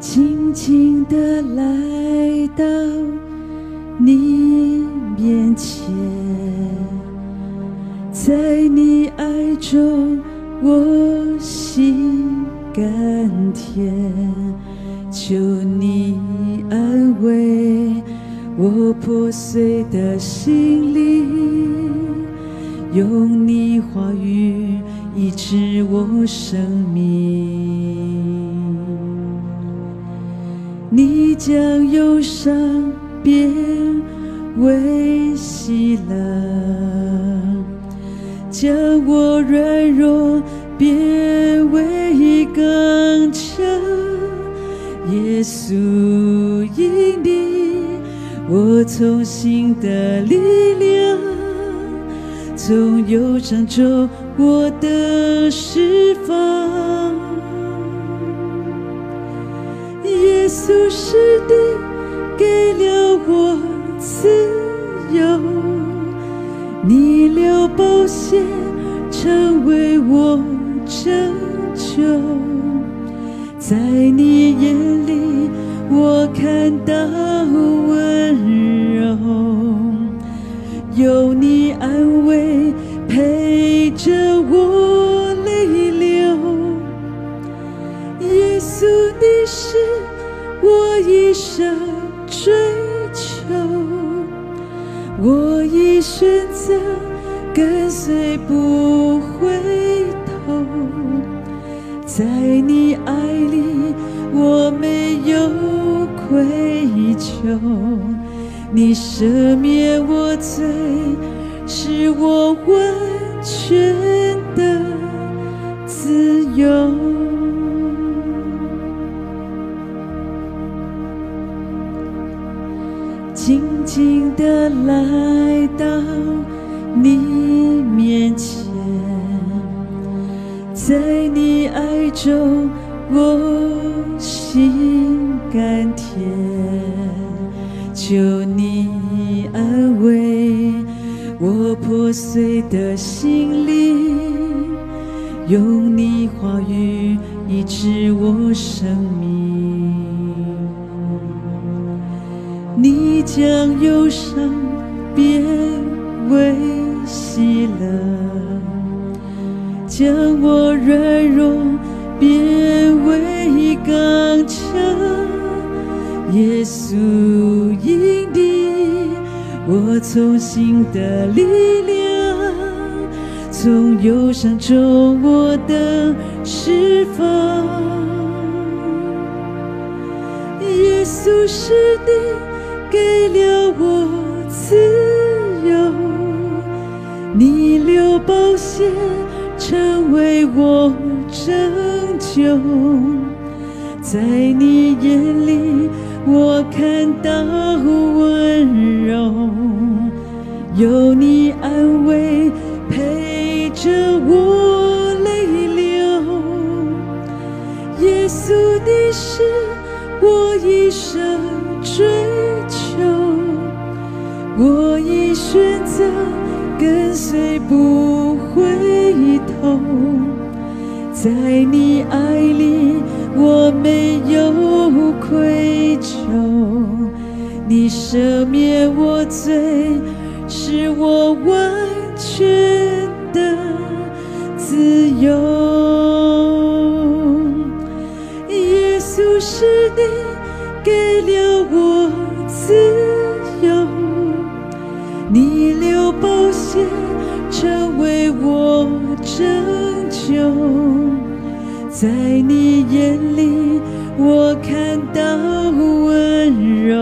轻轻地来到你面前，在你爱中我心甘甜，求你安慰我破碎的心灵，用你话语医治我生命。将忧伤变为喜乐，将我软弱变为刚强。耶稣，因你，我从心的力量，从忧伤中我得释放。耶稣是你给了我自由，你流宝血成为我拯救，在你眼里我看到温柔，有你安慰陪着我泪流，耶稣你是。我一生追求，我已选择跟随不回头，在你爱里我没有愧疚，你赦免我罪，是我完全的自由。来到你面前，在你爱中我心甘甜，求你安慰我破碎的心灵，用你话语医治我生命。你将忧伤变为喜乐，将我软弱变为刚强。耶稣，因你，我从新的力量，从忧伤中我得释放。耶稣是你。给了我自由，流宝血成为我拯救，在你眼里我看到温柔，有你安慰陪着我泪流，耶稣你是我一生追求。我已选择跟随不回头，在你爱里我没有愧疚，你赦免我罪，是我完全的自由。耶稣是你给你流宝血成为我拯救，在你眼里我看到温柔，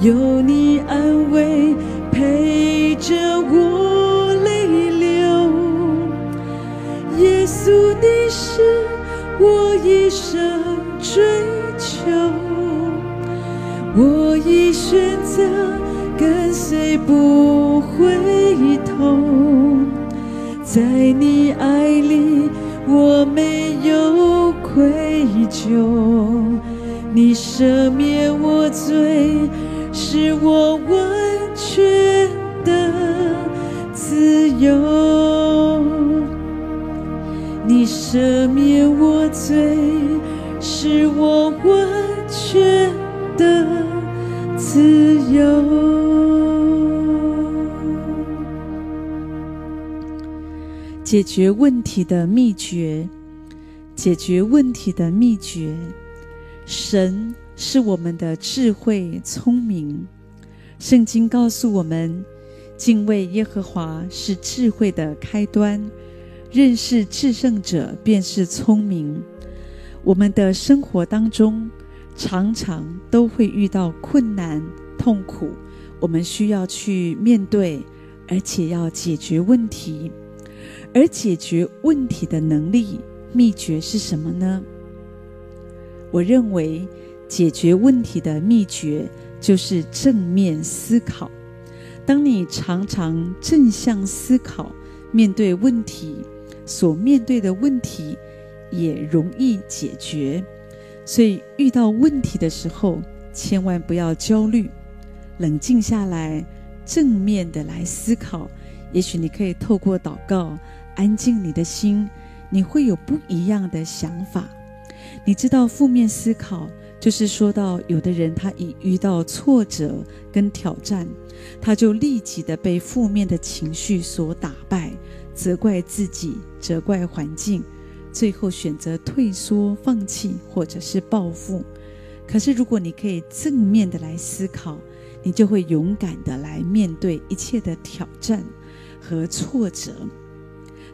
有你安慰陪着我泪流。耶稣，你是我一生追求，我已选择。跟随不回头，在你爱里我没有愧疚，你赦免我罪，是我完全的自由。你赦免我罪，是我完全的自由。解决问题的秘诀，解决问题的秘诀，神是我们的智慧聪明。圣经告诉我们，敬畏耶和华是智慧的开端，认识至圣者便是聪明。我们的生活当中，常常都会遇到困难、痛苦，我们需要去面对，而且要解决问题。而解决问题的能力秘诀是什么呢？我认为解决问题的秘诀就是正面思考。当你常常正向思考，面对问题，所面对的问题也容易解决。所以遇到问题的时候，千万不要焦虑，冷静下来，正面的来思考。也许你可以透过祷告。安静你的心，你会有不一样的想法。你知道负面思考，就是说到有的人他一遇到挫折跟挑战，他就立即的被负面的情绪所打败，责怪自己，责怪环境，最后选择退缩、放弃或者是报复。可是如果你可以正面的来思考，你就会勇敢的来面对一切的挑战和挫折。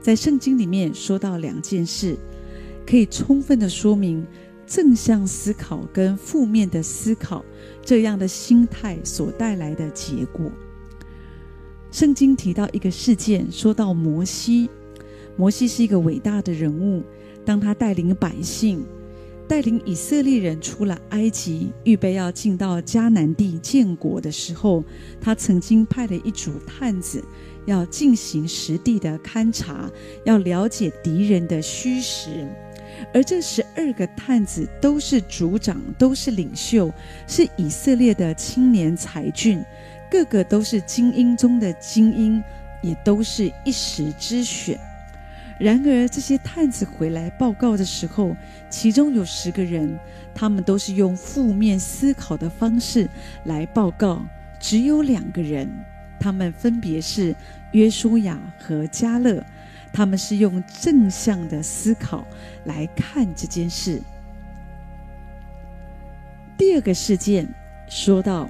在圣经里面说到两件事，可以充分的说明正向思考跟负面的思考这样的心态所带来的结果。圣经提到一个事件，说到摩西，摩西是一个伟大的人物，当他带领百姓，带领以色列人出了埃及，预备要进到迦南地建国的时候，他曾经派了一组探子。要进行实地的勘察，要了解敌人的虚实，而这十二个探子都是族长，都是领袖，是以色列的青年才俊，个个都是精英中的精英，也都是一时之选。然而，这些探子回来报告的时候，其中有十个人，他们都是用负面思考的方式来报告，只有两个人。他们分别是约书亚和迦勒，他们是用正向的思考来看这件事。第二个事件说到，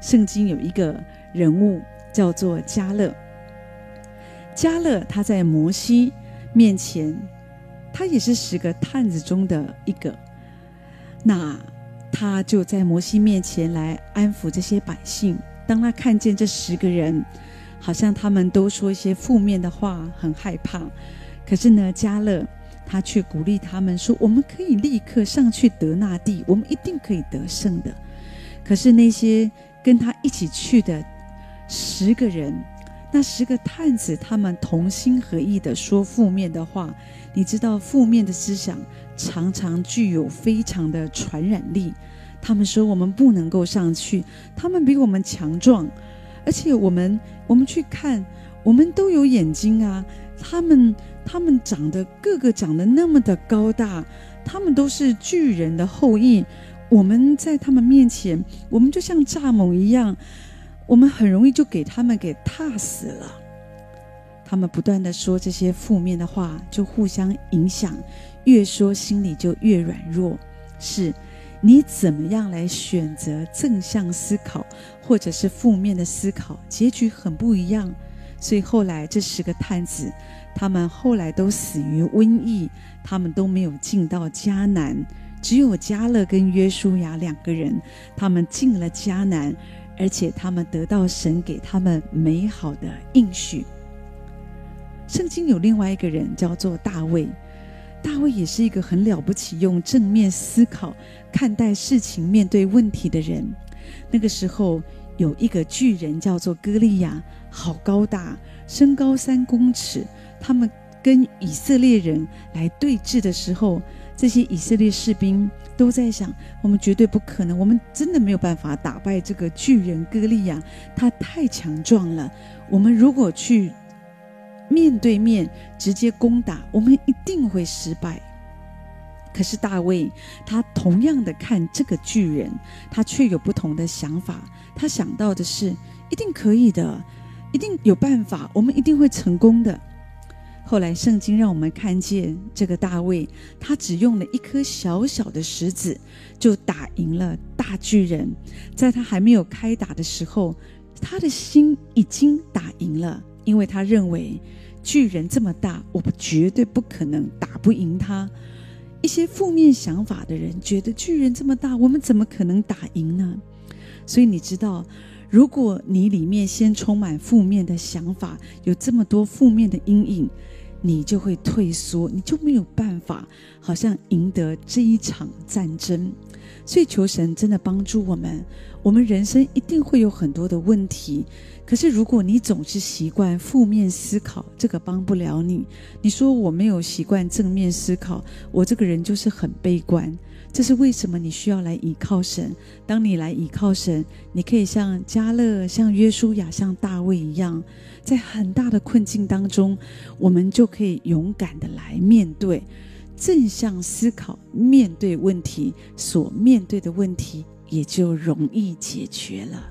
圣经有一个人物叫做迦勒，迦勒他在摩西面前，他也是十个探子中的一个，那他就在摩西面前来安抚这些百姓。当他看见这十个人，好像他们都说一些负面的话，很害怕。可是呢，加勒他却鼓励他们说：“我们可以立刻上去得那地，我们一定可以得胜的。”可是那些跟他一起去的十个人，那十个探子，他们同心合意的说负面的话。你知道，负面的思想常常具有非常的传染力。他们说：“我们不能够上去，他们比我们强壮，而且我们我们去看，我们都有眼睛啊。他们他们长得个个长得那么的高大，他们都是巨人的后裔。我们在他们面前，我们就像蚱蜢一样，我们很容易就给他们给踏死了。”他们不断的说这些负面的话，就互相影响，越说心里就越软弱。是。你怎么样来选择正向思考，或者是负面的思考，结局很不一样。所以后来这十个探子，他们后来都死于瘟疫，他们都没有进到迦南，只有迦勒跟约书亚两个人，他们进了迦南，而且他们得到神给他们美好的应许。圣经有另外一个人叫做大卫。大卫也是一个很了不起，用正面思考看待事情、面对问题的人。那个时候有一个巨人叫做歌利亚，好高大，身高三公尺。他们跟以色列人来对峙的时候，这些以色列士兵都在想：我们绝对不可能，我们真的没有办法打败这个巨人歌利亚，他太强壮了。我们如果去。面对面直接攻打，我们一定会失败。可是大卫他同样的看这个巨人，他却有不同的想法。他想到的是，一定可以的，一定有办法，我们一定会成功的。后来圣经让我们看见这个大卫，他只用了一颗小小的石子，就打赢了大巨人。在他还没有开打的时候，他的心已经打赢了，因为他认为巨人这么大，我们绝对不可能打不赢他。一些负面想法的人觉得巨人这么大，我们怎么可能打赢呢？所以你知道，如果你里面先充满负面的想法，有这么多负面的阴影。你就会退缩，你就没有办法，好像赢得这一场战争。所以求神真的帮助我们。我们人生一定会有很多的问题，可是如果你总是习惯负面思考，这个帮不了你。你说我没有习惯正面思考，我这个人就是很悲观。这是为什么？你需要来倚靠神。当你来倚靠神，你可以像加勒、像约书亚、像大卫一样，在很大的困境当中，我们就可以勇敢的来面对，正向思考，面对问题，所面对的问题也就容易解决了。